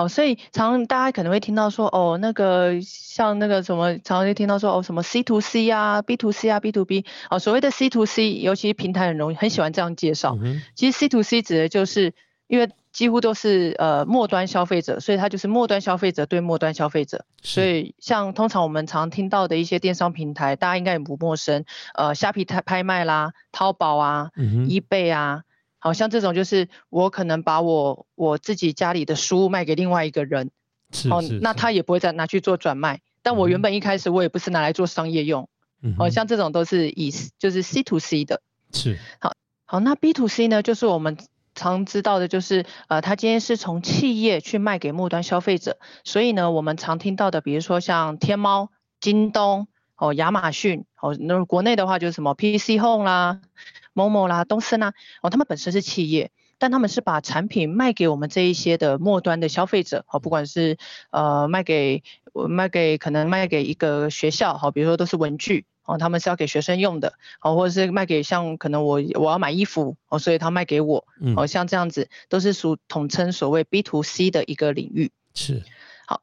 好，所以常常大家可能会听到说，哦，那个像那个什么，常听到说，哦，什么 C to C 啊，B to C 啊，B to B，哦，所谓的 C to C，尤其平台很容易很喜欢这样介绍。其实 C to C 指的就是因为几乎都是呃末端消费者，所以它就是末端消费者对末端消费者。所以像通常我们常听到的一些电商平台，大家应该也不陌生，呃，虾皮拍拍卖啦，淘宝啊，eBay 啊。好像这种就是我可能把我我自己家里的书卖给另外一个人，哦，那他也不会再拿去做转卖。但我原本一开始我也不是拿来做商业用，哦，像这种都是以就是 C to C 的。是。好，好，那 B to C 呢，就是我们常知道的，就是呃，他今天是从企业去卖给末端消费者，所以呢，我们常听到的，比如说像天猫、京东、哦，亚马逊，哦，那国内的话就是什么 PC Home 啦。某某啦、东森啊，哦，他们本身是企业，但他们是把产品卖给我们这一些的末端的消费者，哦，不管是呃卖给卖给可能卖给一个学校，好，比如说都是文具，哦，他们是要给学生用的，好，或者是卖给像可能我我要买衣服，哦，所以他卖给我，哦，像这样子都是属统称所谓 B to C 的一个领域。是，好，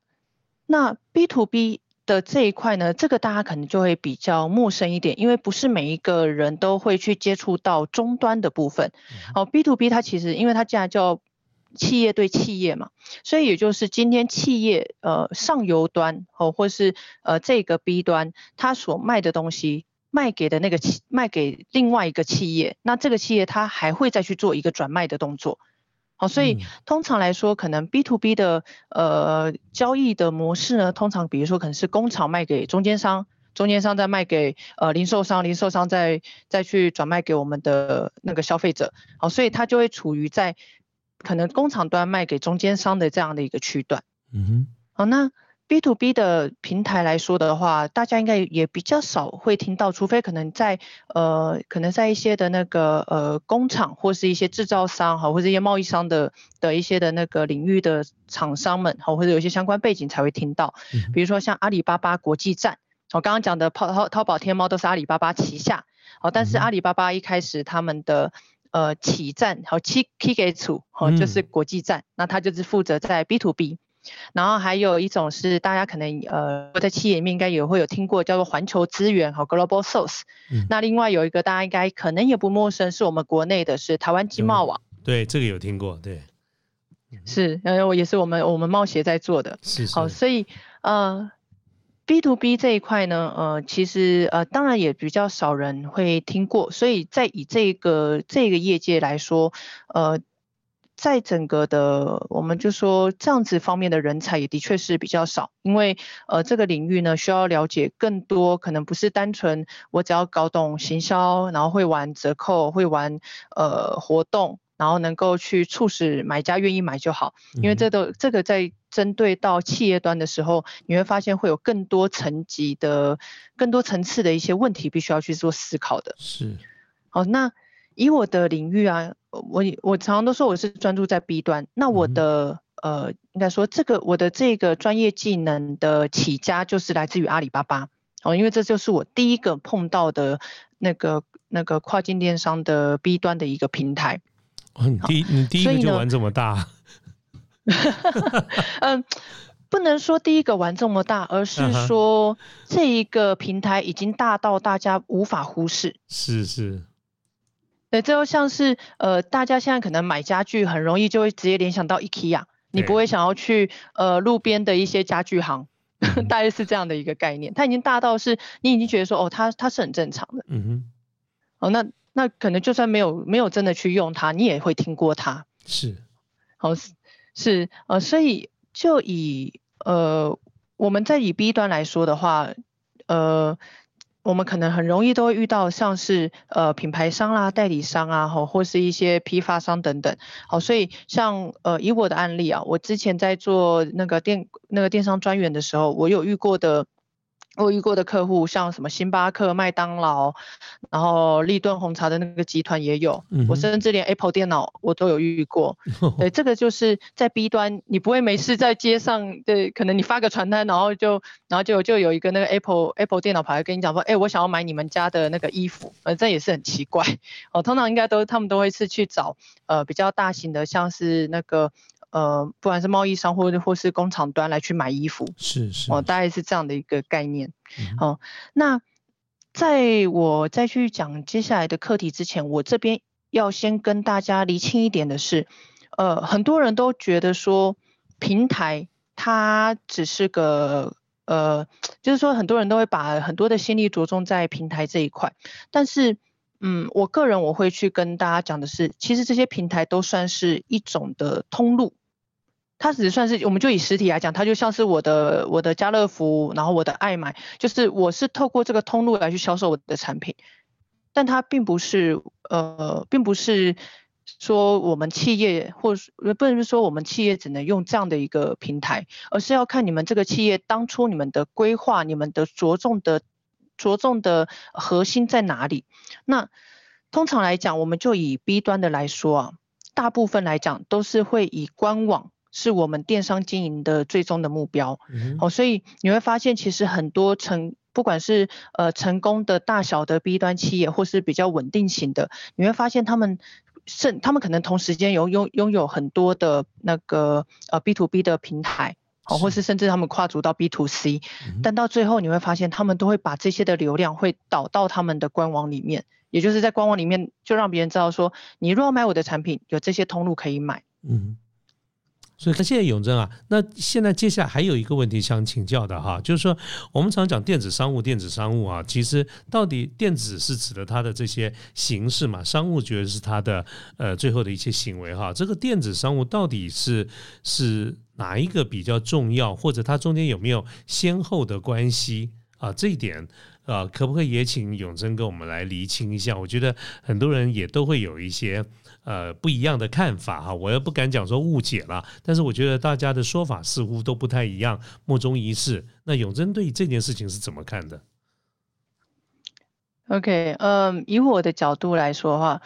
那 B to B。的这一块呢，这个大家可能就会比较陌生一点，因为不是每一个人都会去接触到终端的部分。哦，B to B 它其实因为它既然叫企业对企业嘛，所以也就是今天企业呃上游端哦，或是呃这个 B 端，它所卖的东西卖给的那个企卖给另外一个企业，那这个企业它还会再去做一个转卖的动作。好，所以通常来说，可能 B to B 的呃交易的模式呢，通常比如说可能是工厂卖给中间商，中间商再卖给呃零售商，零售商再再去转卖给我们的那个消费者。好，所以它就会处于在可能工厂端卖给中间商的这样的一个区段。嗯哼。好，那。B to B 的平台来说的话，大家应该也比较少会听到，除非可能在呃，可能在一些的那个呃工厂或是一些制造商哈，或者一些贸易商的的一些的那个领域的厂商们哈，或者有一些相关背景才会听到。比如说像阿里巴巴国际站，我刚刚讲的淘淘淘宝、天猫都是阿里巴巴旗下，好，但是阿里巴巴一开始他们的呃起站好 K K 给处哦，就是国际站，那他就是负责在 B to B。然后还有一种是大家可能呃我在企业里面应该也会有听过叫做环球资源和 Global Source。那另外有一个大家应该可能也不陌生，是我们国内的是台湾经贸网。对，这个有听过，对。是，然后也是我们我们贸协在做的。是。好，所以呃 B to B 这一块呢，呃其实呃当然也比较少人会听过，所以在以这个这个业界来说，呃。在整个的，我们就说这样子方面的人才也的确是比较少，因为呃这个领域呢需要了解更多，可能不是单纯我只要搞懂行销，然后会玩折扣，会玩呃活动，然后能够去促使买家愿意买就好，因为这都这个在针对到企业端的时候，你会发现会有更多层级的、更多层次的一些问题必须要去做思考的。是，好那。以我的领域啊，我我常常都说我是专注在 B 端，那我的呃应该说这个我的这个专业技能的起家就是来自于阿里巴巴哦，因为这就是我第一个碰到的那个那个跨境电商的 B 端的一个平台。你第你第一个就玩这么大？嗯，不能说第一个玩这么大，而是说这一个平台已经大到大家无法忽视。是是。对，这就像是呃，大家现在可能买家具很容易就会直接联想到 IKEA，你不会想要去呃路边的一些家具行，大概是这样的一个概念。它已经大到是你已经觉得说哦，它它是很正常的。嗯哼。哦，那那可能就算没有没有真的去用它，你也会听过它。是。好是是呃，所以就以呃我们在以 B 端来说的话，呃。我们可能很容易都会遇到像是呃品牌商啦、代理商啊，或或是一些批发商等等。好，所以像呃以我的案例啊，我之前在做那个电那个电商专员的时候，我有遇过的我遇过的客户，像什么星巴克、麦当劳，然后立顿红茶的那个集团也有，我甚至连 Apple 电脑我都有遇过。对，这个就是在 B 端，你不会没事在街上，对，可能你发个传单，然后就，然后就就有一个那个 Apple Apple 电脑跑来跟你讲说，哎，我想要买你们家的那个衣服，呃，这也是很奇怪。哦，通常应该都他们都会是去找呃比较大型的，像是那个。呃，不管是贸易商或者或是工厂端来去买衣服，是是哦，大概是这样的一个概念。哦，那在我再去讲接下来的课题之前，我这边要先跟大家厘清一点的是，呃，很多人都觉得说平台它只是个呃，就是说很多人都会把很多的心力着重在平台这一块，但是。嗯，我个人我会去跟大家讲的是，其实这些平台都算是一种的通路，它只算是我们就以实体来讲，它就像是我的我的家乐福，然后我的爱买，就是我是透过这个通路来去销售我的产品，但它并不是呃，并不是说我们企业或不能说我们企业只能用这样的一个平台，而是要看你们这个企业当初你们的规划，你们的着重的。着重的核心在哪里？那通常来讲，我们就以 B 端的来说啊，大部分来讲都是会以官网是我们电商经营的最终的目标。哦，所以你会发现，其实很多成不管是呃成功的大小的 B 端企业，或是比较稳定型的，你会发现他们甚他们可能同时间有拥拥有很多的那个呃 B to B 的平台。哦，或是甚至他们跨足到 B to C，但到最后你会发现，他们都会把这些的流量会导到他们的官网里面，也就是在官网里面就让别人知道说，你如果买我的产品，有这些通路可以买。嗯。所以，他现在永贞啊，那现在接下来还有一个问题想请教的哈，就是说，我们常讲电子商务，电子商务啊，其实到底电子是指的它的这些形式嘛？商务觉得是它的呃最后的一些行为哈。这个电子商务到底是是哪一个比较重要，或者它中间有没有先后的关系啊？这一点啊，可不可以也请永贞跟我们来厘清一下？我觉得很多人也都会有一些。呃，不一样的看法哈，我也不敢讲说误解了，但是我觉得大家的说法似乎都不太一样，莫衷一是。那永贞对这件事情是怎么看的？OK，嗯，以我的角度来说的话，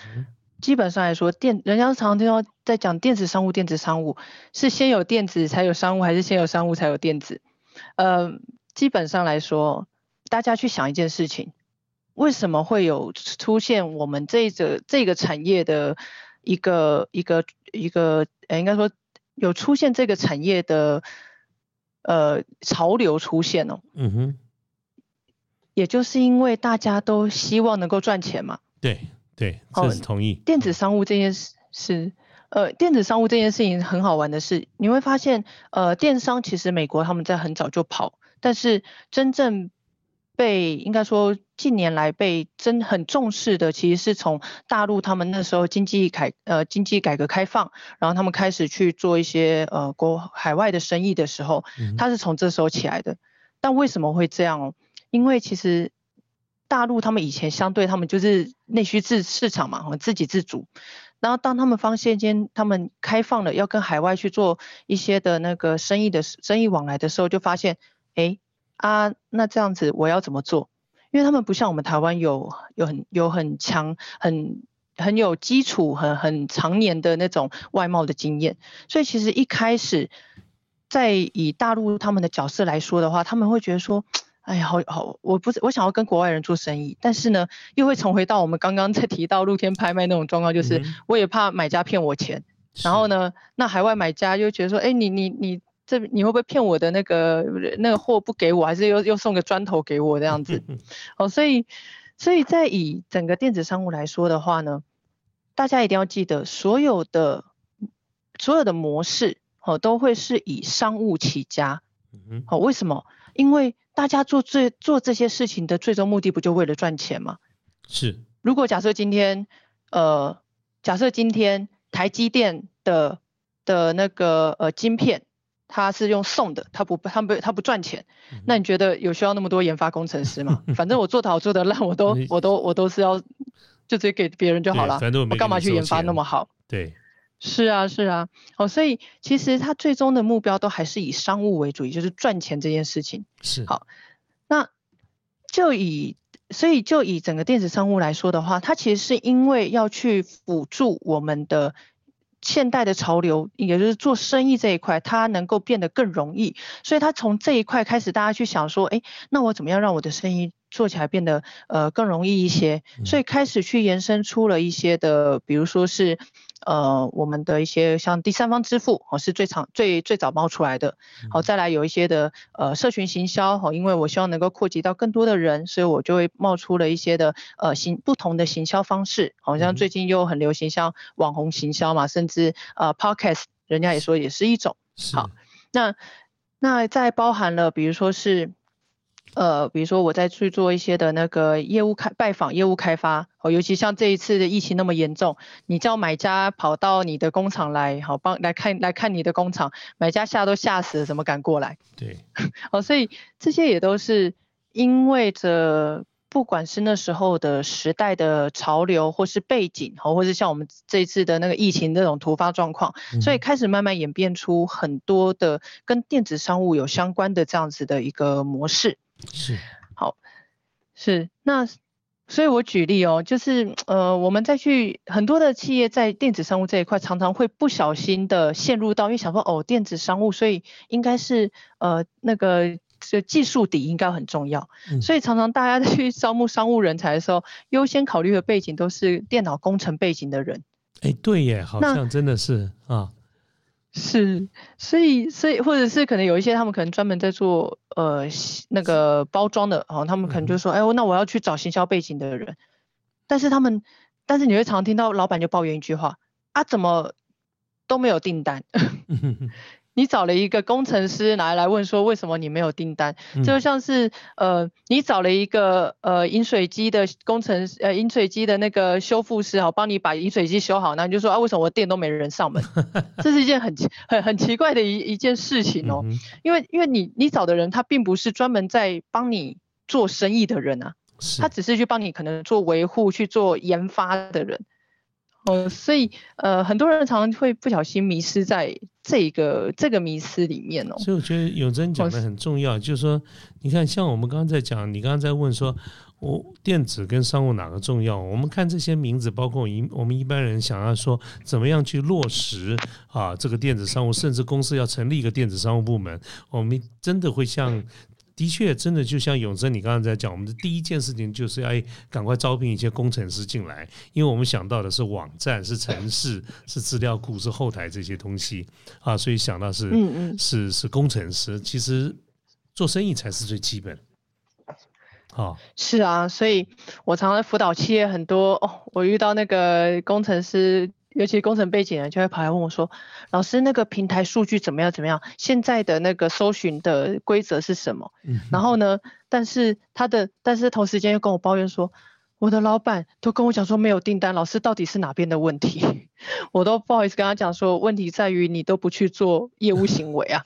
基本上来说，电人家常听到在讲电子商务，电子商务是先有电子才有商务，还是先有商务才有电子？呃，基本上来说，大家去想一件事情，为什么会有出现我们这个这个产业的？一个一个一个，呃，应该说有出现这个产业的呃潮流出现哦。嗯哼。也就是因为大家都希望能够赚钱嘛。对对，这是同意。电子商务这件事是，呃，电子商务这件事情很好玩的是，你会发现，呃，电商其实美国他们在很早就跑，但是真正。被应该说近年来被真很重视的，其实是从大陆他们那时候经济改呃经济改革开放，然后他们开始去做一些呃国海外的生意的时候，他是从这时候起来的。但为什么会这样？因为其实大陆他们以前相对他们就是内需自市场嘛，自给自足。然后当他们发现间他们开放了要跟海外去做一些的那个生意的生意往来的时候，就发现哎。啊，那这样子我要怎么做？因为他们不像我们台湾有有很有很强、很很有基础、很很常年的那种外贸的经验，所以其实一开始在以大陆他们的角色来说的话，他们会觉得说，哎呀，好好，我不是我想要跟国外人做生意，但是呢，又会重回到我们刚刚在提到露天拍卖那种状况，就是我也怕买家骗我钱，然后呢，那海外买家又觉得说，哎，你你你。这你会不会骗我的那个那个货不给我，还是又又送个砖头给我这样子？哦，所以所以在以整个电子商务来说的话呢，大家一定要记得，所有的所有的模式哦都会是以商务起家。嗯好，为什么？因为大家做最做这些事情的最终目的不就为了赚钱吗？是。如果假设今天呃假设今天台积电的的那个呃晶片。他是用送的，他不，他不，他不赚钱。那你觉得有需要那么多研发工程师吗？反正我做的好，做的烂，我都，我都，我都是要就直接给别人就好了。我干嘛去研发那么好？对，是啊，是啊。哦，所以其实他最终的目标都还是以商务为主，也就是赚钱这件事情。是。好，那就以所以就以整个电子商务来说的话，它其实是因为要去辅助我们的现代的潮流，也就是做生意这一块，它能够变得更容易。所以他从这一块开始，大家去想说，哎，那我怎么样让我的生意做起来变得呃更容易一些？所以开始去延伸出了一些的，比如说是。呃，我们的一些像第三方支付哦，是最常最最早冒出来的。好，再来有一些的呃社群行销哦，因为我希望能够扩及到更多的人，所以我就会冒出了一些的呃行不同的行销方式。好像最近又很流行像网红行销嘛，甚至呃 podcast，人家也说也是一种。好，那那再包含了比如说是。呃，比如说我在去做一些的那个业务开拜访业务开发，哦，尤其像这一次的疫情那么严重，你叫买家跑到你的工厂来，好帮来看来看你的工厂，买家吓都吓死了，怎么敢过来？对，哦，所以这些也都是因为着不管是那时候的时代的潮流，或是背景，哦，或是像我们这一次的那个疫情这种突发状况，所以开始慢慢演变出很多的跟电子商务有相关的这样子的一个模式。是，好，是那，所以我举例哦，就是呃，我们再去很多的企业在电子商务这一块，常常会不小心的陷入到，因为想说哦，电子商务，所以应该是呃那个这技术底应该很重要，所以常常大家去招募商务人才的时候，优先考虑的背景都是电脑工程背景的人。哎，对耶，好像真的是啊。是，所以，所以，或者是可能有一些他们可能专门在做呃那个包装的，哦，他们可能就说，哎，那我要去找行销背景的人，但是他们，但是你会常听到老板就抱怨一句话，啊，怎么都没有订单。你找了一个工程师来来问说为什么你没有订单？就像是呃，你找了一个呃饮水机的工程呃饮水机的那个修复师好，帮你把饮水机修好，那你就说啊为什么我店都没人上门？这是一件很很很奇怪的一一件事情哦，因为因为你你找的人他并不是专门在帮你做生意的人啊，他只是去帮你可能做维护去做研发的人。哦，所以呃，很多人常常会不小心迷失在这个这个迷失里面哦。所以我觉得永贞讲的很重要，就是说，你看，像我们刚刚在讲，你刚刚在问说，我电子跟商务哪个重要？我们看这些名字，包括一我们一般人想要说，怎么样去落实啊这个电子商务，甚至公司要成立一个电子商务部门，我们真的会像。的确，真的就像永生，你刚刚在讲，我们的第一件事情就是要赶快招聘一些工程师进来，因为我们想到的是网站、是城市、是资料库、是后台这些东西啊，所以想到是嗯嗯是是工程师。其实做生意才是最基本。好，是啊，所以我常常辅导企业很多哦，我遇到那个工程师。尤其工程背景的就会跑来问我说：“老师，那个平台数据怎么样？怎么样？现在的那个搜寻的规则是什么？”然后呢，但是他的，但是同时间又跟我抱怨说：“我的老板都跟我讲说没有订单，老师到底是哪边的问题？” 我都不好意思跟他讲说，问题在于你都不去做业务行为啊，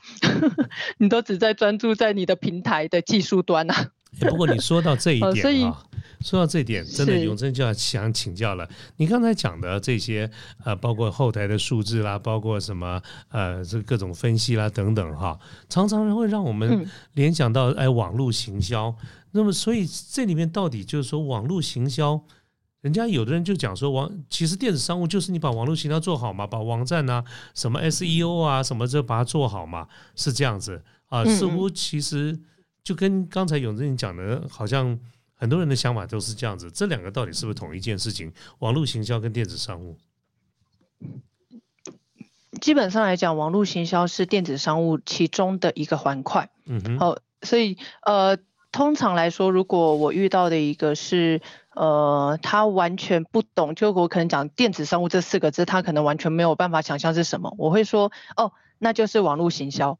你都只在专注在你的平台的技术端啊。不过你说到这一点啊，说到这一点，真的永贞就要想请教了。你刚才讲的这些呃，包括后台的数字啦，包括什么呃，这各种分析啦等等哈，常常会让我们联想到哎，网络行销。那么，所以这里面到底就是说，网络行销，人家有的人就讲说，网其实电子商务就是你把网络行销做好嘛，把网站啊，什么 SEO 啊，什么这把它做好嘛，是这样子啊，似乎其实。就跟刚才永正讲的，好像很多人的想法都是这样子。这两个到底是不是同一件事情？网络行销跟电子商务，基本上来讲，网络行销是电子商务其中的一个环块。嗯哼。好，所以呃，通常来说，如果我遇到的一个是呃，他完全不懂，就我可能讲电子商务这四个字，他可能完全没有办法想象是什么，我会说哦，那就是网络行销。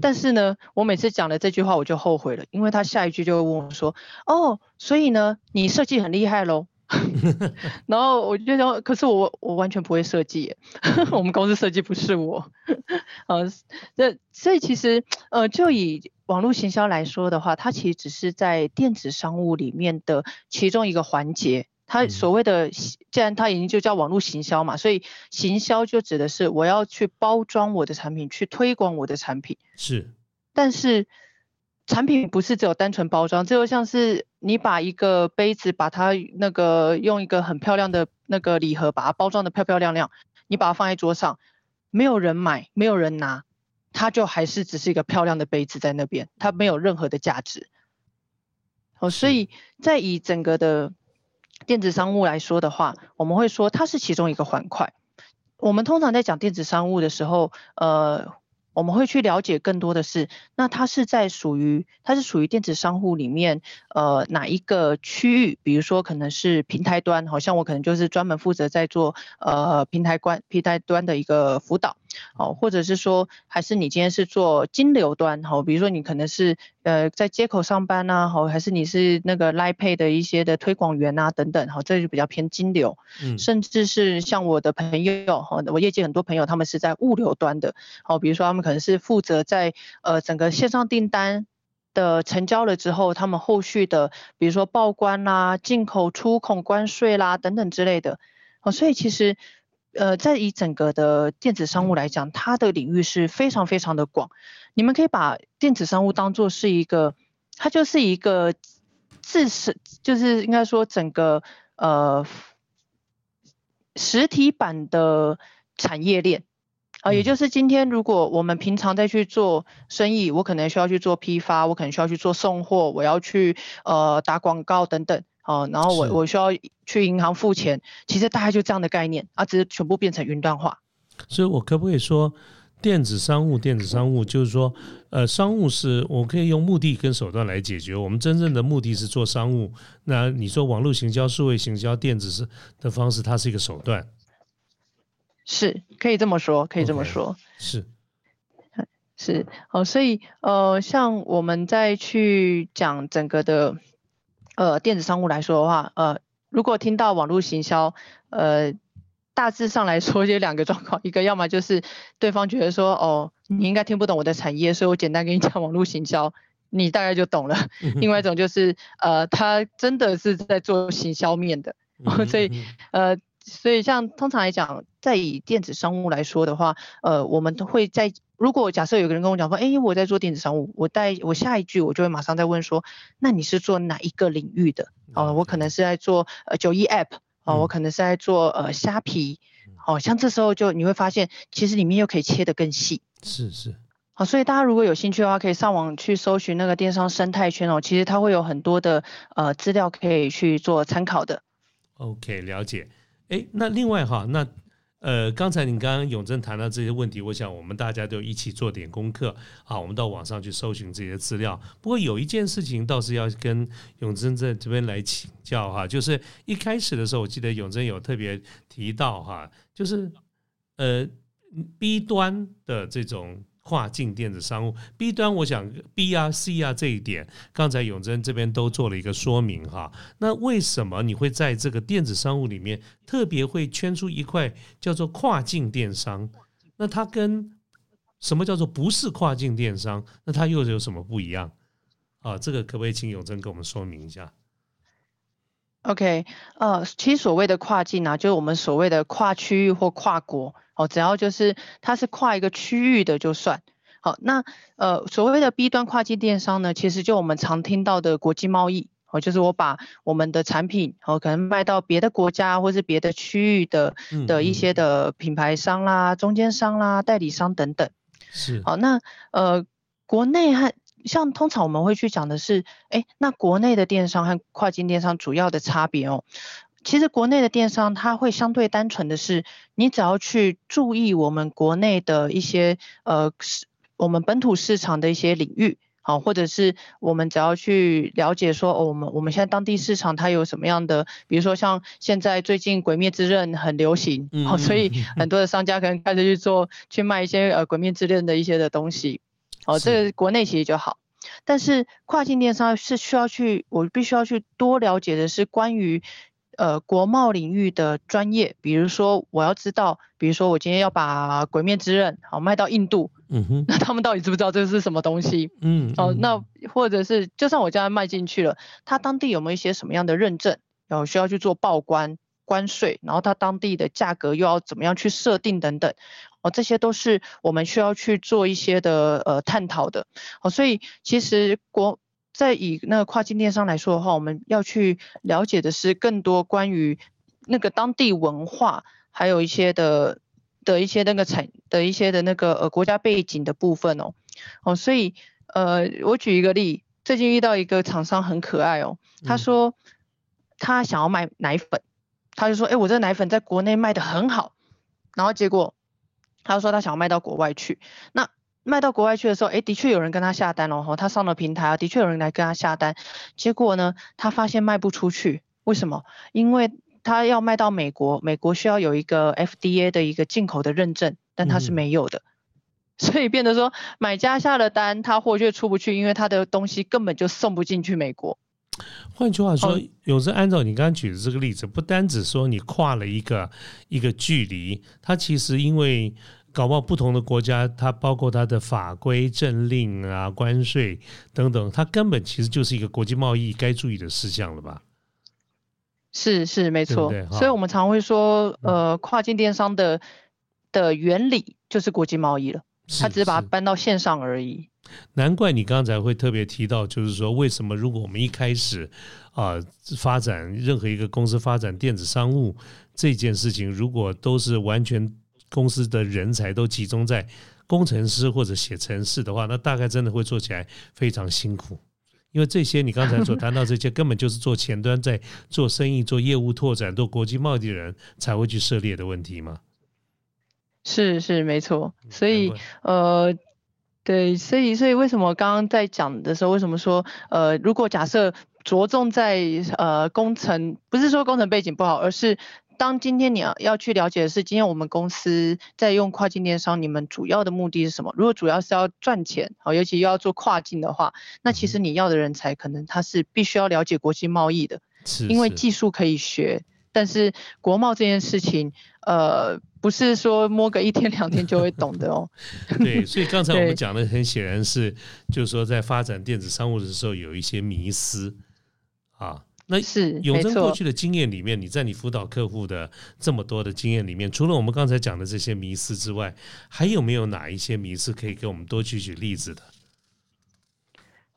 但是呢，我每次讲了这句话，我就后悔了，因为他下一句就会问我说：“哦，所以呢，你设计很厉害喽？” 然后我就说：“可是我我完全不会设计，我们公司设计不是我。”呃，这所以其实呃，就以网络行销来说的话，它其实只是在电子商务里面的其中一个环节。它所谓的，既然它已经就叫网络行销嘛，所以行销就指的是我要去包装我的产品，去推广我的产品。是，但是产品不是只有单纯包装，这就像是你把一个杯子，把它那个用一个很漂亮的那个礼盒把它包装的漂漂亮亮，你把它放在桌上，没有人买，没有人拿，它就还是只是一个漂亮的杯子在那边，它没有任何的价值。哦，所以在以整个的电子商务来说的话，我们会说它是其中一个环块。我们通常在讲电子商务的时候，呃。我们会去了解更多的是，那它是在属于它是属于电子商务里面，呃哪一个区域？比如说可能是平台端，好像我可能就是专门负责在做呃平台端平台端的一个辅导。哦，或者是说，还是你今天是做金流端，好，比如说你可能是呃在接口上班呐，好，还是你是那个 Line Pay 的一些的推广员啊等等，好，这就比较偏金流，嗯，甚至是像我的朋友，哈，我业界很多朋友他们是在物流端的，好，比如说他们可能是负责在呃整个线上订单的成交了之后，他们后续的比如说报关啦、进口出口关税啦等等之类的，哦，所以其实。呃，在以整个的电子商务来讲，它的领域是非常非常的广。你们可以把电子商务当做是一个，它就是一个自身，就是应该说整个呃实体版的产业链啊，也就是今天如果我们平常在去做生意，我可能需要去做批发，我可能需要去做送货，我要去呃打广告等等。哦，然后我我需要去银行付钱，其实大概就这样的概念啊，只是全部变成云端化。所以我可不可以说，电子商务，电子商务就是说，呃，商务是我可以用目的跟手段来解决，我们真正的目的是做商务。那你说网络行销、数位行销、电子是的方式，它是一个手段，是可以这么说，可以这么说，是是哦，所以呃，像我们再去讲整个的。呃，电子商务来说的话，呃，如果听到网络行销，呃，大致上来说 有两个状况，一个要么就是对方觉得说，哦，你应该听不懂我的产业，所以我简单跟你讲网络行销，你大概就懂了。另外一种就是，呃，他真的是在做行销面的，所以，呃。所以，像通常来讲，在以电子商务来说的话，呃，我们都会在如果假设有个人跟我讲说，哎，我在做电子商务，我带我下一句我就会马上再问说，那你是做哪一个领域的？哦，我可能是在做呃九一 App，哦，我可能是在做呃虾皮，哦，像这时候就你会发现，其实里面又可以切得更细。是是。好，所以大家如果有兴趣的话，可以上网去搜寻那个电商生态圈哦，其实它会有很多的呃资料可以去做参考的。OK，了解。哎，那另外哈，那呃，刚才你刚刚永贞谈到这些问题，我想我们大家都一起做点功课啊，我们到网上去搜寻这些资料。不过有一件事情倒是要跟永贞在这边来请教哈，就是一开始的时候，我记得永贞有特别提到哈，就是呃 B 端的这种。跨境电子商务 B 端，我想 B 啊 C 啊这一点，刚才永贞这边都做了一个说明哈。那为什么你会在这个电子商务里面特别会圈出一块叫做跨境电商？那它跟什么叫做不是跨境电商？那它又有什么不一样？啊，这个可不可以请永贞给我们说明一下？OK，呃，其实所谓的跨境啊，就是我们所谓的跨区域或跨国。哦，只要就是它是跨一个区域的就算好。那呃，所谓的 B 端跨境电商呢，其实就我们常听到的国际贸易哦，就是我把我们的产品哦，可能卖到别的国家或是别的区域的的一些的品牌商啦、中间商啦、代理商等等。是。好，那呃，国内和像通常我们会去讲的是，哎，那国内的电商和跨境电商主要的差别哦。其实国内的电商，它会相对单纯的是，你只要去注意我们国内的一些呃市，我们本土市场的一些领域，好，或者是我们只要去了解说，哦，我们我们现在当地市场它有什么样的，比如说像现在最近《鬼灭之刃》很流行，好，所以很多的商家可能开始去做去卖一些呃《鬼灭之刃》的一些的东西，哦，这个国内其实就好，但是跨境电商是需要去，我必须要去多了解的是关于。呃，国贸领域的专业，比如说我要知道，比如说我今天要把《鬼灭之刃》好卖到印度，嗯哼，那他们到底知不知道这是什么东西？嗯，哦，那或者是就算我将它卖进去了，它当地有没有一些什么样的认证，然后需要去做报关，关税，然后它当地的价格又要怎么样去设定等等，哦，这些都是我们需要去做一些的呃探讨的。哦，所以其实国在以那个跨境电商来说的话，我们要去了解的是更多关于那个当地文化，还有一些的的一些那个产的一些的那个呃国家背景的部分哦。哦，所以呃，我举一个例。最近遇到一个厂商很可爱哦，他说他想要卖奶粉，他就说，哎，我这个奶粉在国内卖的很好，然后结果他说他想要卖到国外去，那卖到国外去的时候，哎，的确有人跟他下单了哦，他上了平台啊，的确有人来跟他下单，结果呢，他发现卖不出去，为什么？因为他要卖到美国，美国需要有一个 FDA 的一个进口的认证，但他是没有的。所以变得说，买家下了单，他货却出不去，因为他的东西根本就送不进去美国。换句话说，有时按照你刚刚举的这个例子，不单只说你跨了一个一个距离，它其实因为搞不好不同的国家，它包括它的法规、政令啊、关税等等，它根本其实就是一个国际贸易该注意的事项了吧？是是没错，所以我们常会说，呃，跨境电商的的原理就是国际贸易了。它只是把它搬到线上而已。难怪你刚才会特别提到，就是说，为什么如果我们一开始啊发展任何一个公司发展电子商务这件事情，如果都是完全公司的人才都集中在工程师或者写程式的话，那大概真的会做起来非常辛苦。因为这些你刚才所谈到这些，根本就是做前端在做生意、做业务拓展、做国际贸易的人才会去涉猎的问题嘛。是是没错，所以呃，对，所以所以为什么刚刚在讲的时候，为什么说呃，如果假设着重在呃工程，不是说工程背景不好，而是当今天你要要去了解的是，今天我们公司在用跨境电商，你们主要的目的是什么？如果主要是要赚钱，好，尤其又要做跨境的话，那其实你要的人才可能他是必须要了解国际贸易的，因为技术可以学。但是国贸这件事情，呃，不是说摸个一天两天就会懂的哦。对，所以刚才我们讲的很显然是，就是说在发展电子商务的时候有一些迷思啊。那是永贞过去的经验里面，你在你辅导客户的这么多的经验里面，除了我们刚才讲的这些迷思之外，还有没有哪一些迷思可以给我们多举举例子的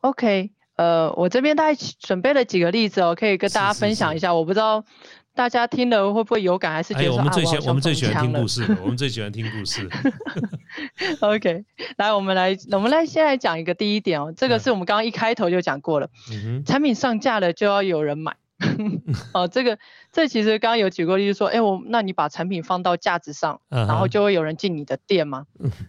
？OK，呃，我这边大概准备了几个例子哦，可以跟大家分享一下。我不知道。大家听了会不会有感，还是觉得我们最喜我们最喜欢听故事，我们最喜欢听故事。OK，来，我们来，我们来先来讲一个第一点哦，这个是我们刚刚一开头就讲过了，产品上架了就要有人买。哦，这个这其实刚刚有举过例子说，哎，我那你把产品放到架子上，然后就会有人进你的店吗？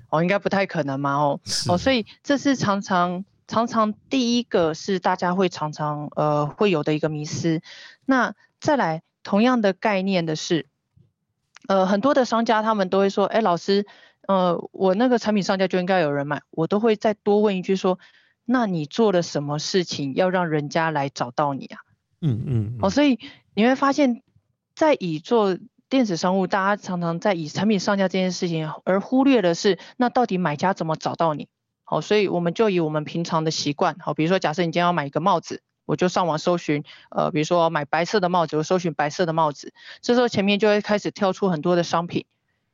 哦，应该不太可能嘛，哦，哦，所以这是常常常常第一个是大家会常常呃会有的一个迷失，那再来。同样的概念的是，呃，很多的商家他们都会说，哎，老师，呃，我那个产品上架就应该有人买，我都会再多问一句说，那你做了什么事情要让人家来找到你啊？嗯嗯。哦，所以你会发现，在以做电子商务，大家常常在以产品上架这件事情，而忽略的是，那到底买家怎么找到你？好，所以我们就以我们平常的习惯，好，比如说假设你今天要买一个帽子。我就上网搜寻，呃，比如说买白色的帽子，我搜寻白色的帽子，这时候前面就会开始跳出很多的商品。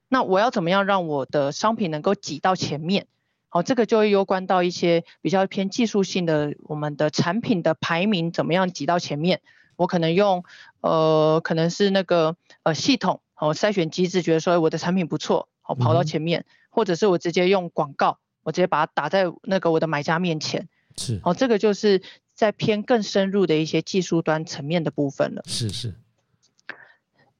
那我要怎么样让我的商品能够挤到前面？好，这个就会攸关到一些比较偏技术性的，我们的产品的排名怎么样挤到前面？我可能用，呃，可能是那个呃系统哦筛选机制，觉得说我的产品不错，好跑到前面，或者是我直接用广告，我直接把它打在那个我的买家面前。是，哦，这个就是。在偏更深入的一些技术端层面的部分了。是是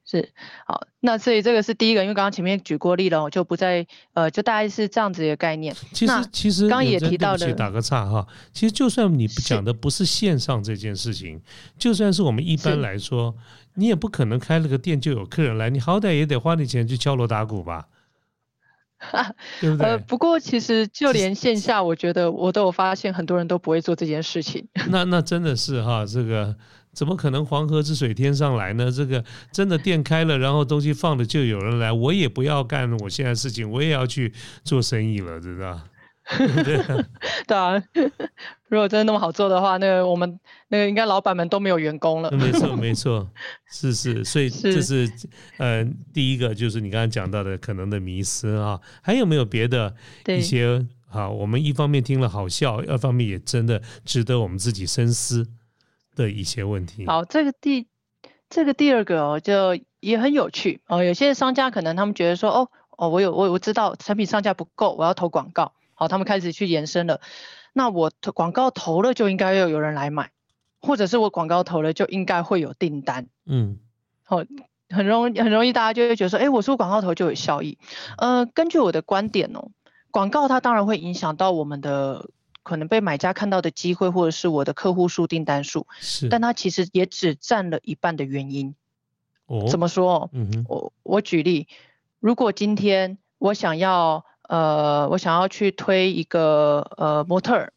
是，好，那所以这个是第一个，因为刚刚前面举过例了，我就不再呃，就大概是这样子一个概念。其实其实刚也提到的，打个岔哈，其实就算你讲的不是线上这件事情，就算是我们一般来说，你也不可能开了个店就有客人来，你好歹也得花点钱去敲锣打鼓吧。对不对？呃，不过其实就连线下，我觉得我都有发现，很多人都不会做这件事情。那那真的是哈，这个怎么可能黄河之水天上来呢？这个真的店开了，然后东西放了就有人来，我也不要干我现在事情，我也要去做生意了，知道 对啊，如果真的那么好做的话，那个我们那个应该老板们都没有员工了。没错，没错，是是，所以这是呃第一个就是你刚刚讲到的可能的迷失啊，还有没有别的一些啊？我们一方面听了好笑，二方面也真的值得我们自己深思的一些问题。好，这个第这个第二个哦，就也很有趣哦。有些商家可能他们觉得说，哦哦，我有我我知道产品上架不够，我要投广告。好，他们开始去延伸了。那我广告投了就应该要有人来买，或者是我广告投了就应该会有订单。嗯，好，很容很容易大家就会觉得说，哎，我说广告投就有效益。呃，根据我的观点哦，广告它当然会影响到我们的可能被买家看到的机会，或者是我的客户数、订单数。是，但它其实也只占了一半的原因。哦，怎么说？嗯哼，我我举例，如果今天我想要。呃，我想要去推一个呃模特儿，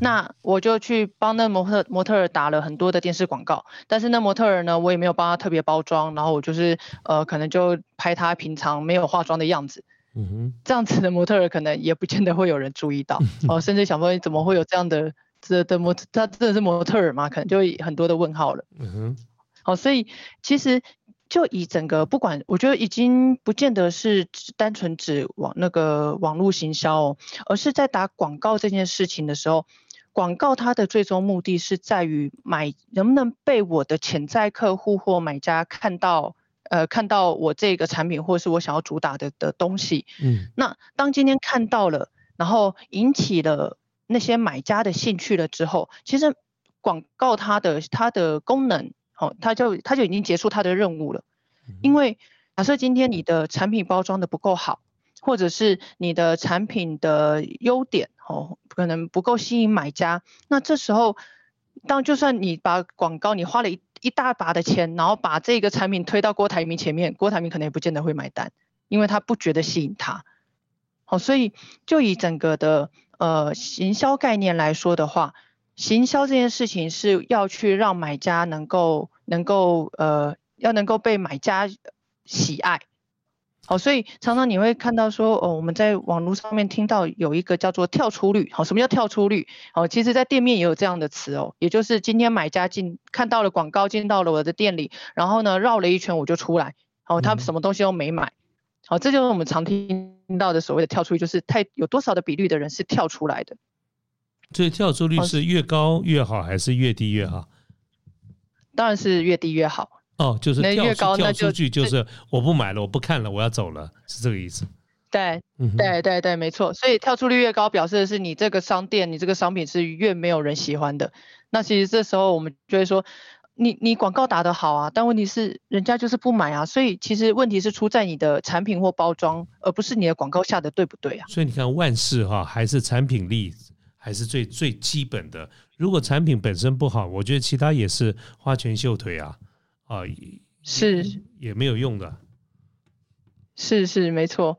那我就去帮那模特模特儿打了很多的电视广告，但是那模特儿呢，我也没有帮他特别包装，然后我就是呃可能就拍他平常没有化妆的样子，嗯哼，这样子的模特儿可能也不见得会有人注意到，哦，甚至想问怎么会有这样的这的模特，他真的是模特儿吗？可能就很多的问号了，嗯哼，好，所以其实。就以整个不管，我觉得已经不见得是单纯指网那个网络行销哦，而是在打广告这件事情的时候，广告它的最终目的是在于买能不能被我的潜在客户或买家看到，呃，看到我这个产品或是我想要主打的的东西。嗯，那当今天看到了，然后引起了那些买家的兴趣了之后，其实广告它的它的功能。好，他就他就已经结束他的任务了，因为假设今天你的产品包装的不够好，或者是你的产品的优点哦，可能不够吸引买家，那这时候，当就算你把广告你花了一一大把的钱，然后把这个产品推到郭台铭前面，郭台铭可能也不见得会买单，因为他不觉得吸引他。好，所以就以整个的呃行销概念来说的话。行销这件事情是要去让买家能够能够呃要能够被买家喜爱，好，所以常常你会看到说哦我们在网络上面听到有一个叫做跳出率，好，什么叫跳出率？哦，其实在店面也有这样的词哦，也就是今天买家进看到了广告进到了我的店里，然后呢绕了一圈我就出来，哦，他什么东西都没买，好，这就是我们常听到的所谓的跳出率，就是太有多少的比率的人是跳出来的。所以跳出率是越高越好，还是越低越好？当然是越低越好。哦，就是跳出跳出去，就是我不买了，我不看了，我要走了，是这个意思。对，对对对，没错。所以跳出率越高，表示的是你这个商店，你这个商品是越没有人喜欢的。那其实这时候我们就会说，你你广告打得好啊，但问题是人家就是不买啊。所以其实问题是出在你的产品或包装，而不是你的广告下的对不对啊？所以你看万事哈，还是产品力。还是最最基本的。如果产品本身不好，我觉得其他也是花拳绣腿啊，啊，是也没有用的。是是没错，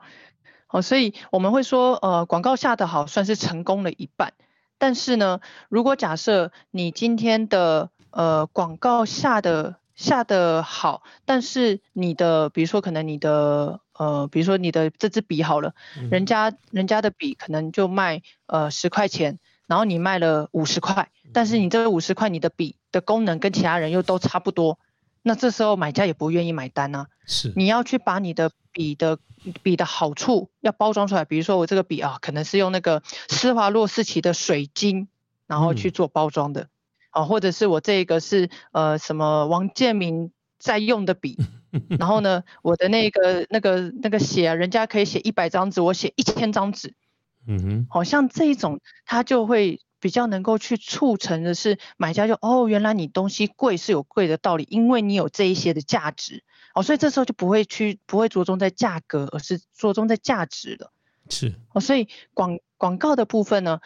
哦，所以我们会说，呃，广告下的好算是成功了一半。但是呢，如果假设你今天的呃广告下的下的好，但是你的比如说可能你的呃，比如说你的这支笔好了，人家人家的笔可能就卖呃十块钱，然后你卖了五十块，但是你这五十块你的笔的功能跟其他人又都差不多，那这时候买家也不愿意买单啊。是，你要去把你的笔的笔的好处要包装出来，比如说我这个笔啊，可能是用那个施华洛世奇的水晶，然后去做包装的，啊，或者是我这个是呃什么王建民在用的笔。然后呢，我的那个那个那个写，人家可以写一百张纸，我写一千张纸，嗯哼，好像这一种，他就会比较能够去促成的是买家就哦，原来你东西贵是有贵的道理，因为你有这一些的价值，哦，所以这时候就不会去不会着重在价格，而是着重在价值了，是，哦，所以广广告的部分呢，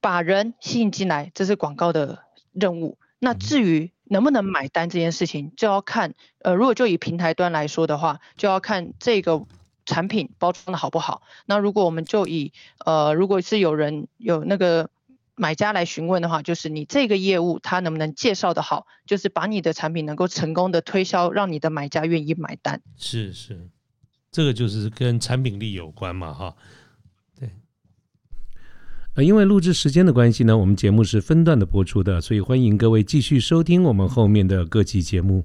把人吸引进来，这是广告的任务，那至于。能不能买单这件事情，就要看，呃，如果就以平台端来说的话，就要看这个产品包装的好不好。那如果我们就以，呃，如果是有人有那个买家来询问的话，就是你这个业务他能不能介绍的好，就是把你的产品能够成功的推销，让你的买家愿意买单。是是，这个就是跟产品力有关嘛，哈。因为录制时间的关系呢，我们节目是分段的播出的，所以欢迎各位继续收听我们后面的各期节目。